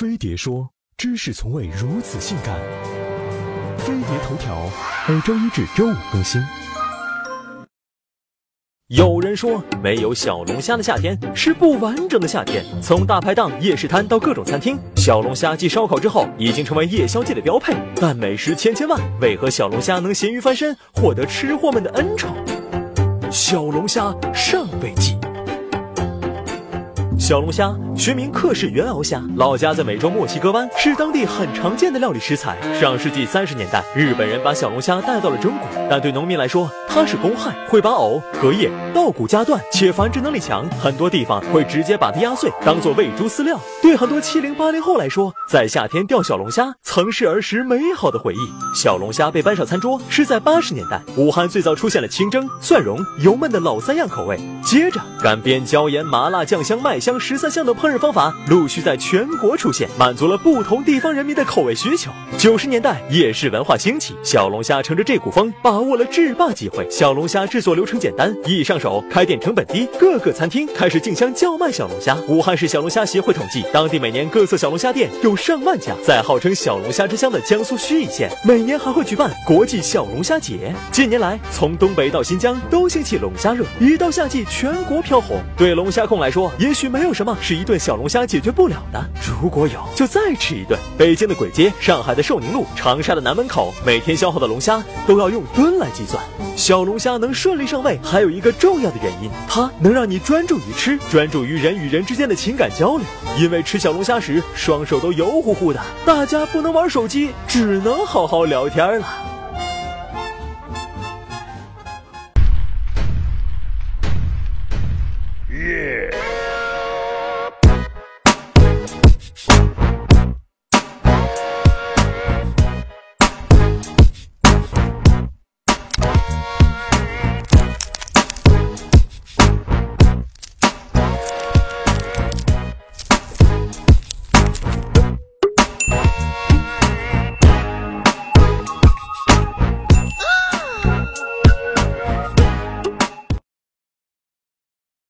飞碟说：“知识从未如此性感。”飞碟头条每周一至周五更新。有人说，没有小龙虾的夏天是不完整的夏天。从大排档、夜市摊到各种餐厅，小龙虾继烧烤之后，已经成为夜宵界的标配。但美食千千万，为何小龙虾能咸鱼翻身，获得吃货们的恩宠？小龙虾上辈记。小龙虾学名克氏原螯虾，老家在美洲墨西哥湾，是当地很常见的料理食材。上世纪三十年代，日本人把小龙虾带到了中国，但对农民来说，它是公害，会把藕、荷叶、稻谷夹断，且繁殖能力强，很多地方会直接把它压碎，当做喂猪饲料。对很多七零八零后来说，在夏天钓小龙虾曾是儿时美好的回忆。小龙虾被搬上餐桌是在八十年代，武汉最早出现了清蒸、蒜蓉、油焖的老三样口味，接着干煸、椒盐、麻辣、酱香、麦香。十三香的烹饪方法陆续在全国出现，满足了不同地方人民的口味需求。九十年代夜市文化兴起，小龙虾乘着这股风，把握了制霸机会。小龙虾制作流程简单，易上手，开店成本低，各个餐厅开始竞相叫卖小龙虾。武汉市小龙虾协会统计，当地每年各色小龙虾店有上万家。在号称小龙虾之乡的江苏盱眙县，每年还会举办国际小龙虾节。近年来，从东北到新疆都兴起龙虾热，一到夏季全国飘红。对龙虾控来说，也许没。没有什么是一顿小龙虾解决不了的，如果有，就再吃一顿。北京的簋街、上海的寿宁路、长沙的南门口，每天消耗的龙虾都要用吨来计算。小龙虾能顺利上位，还有一个重要的原因，它能让你专注于吃，专注于人与人之间的情感交流。因为吃小龙虾时，双手都油乎乎的，大家不能玩手机，只能好好聊天了。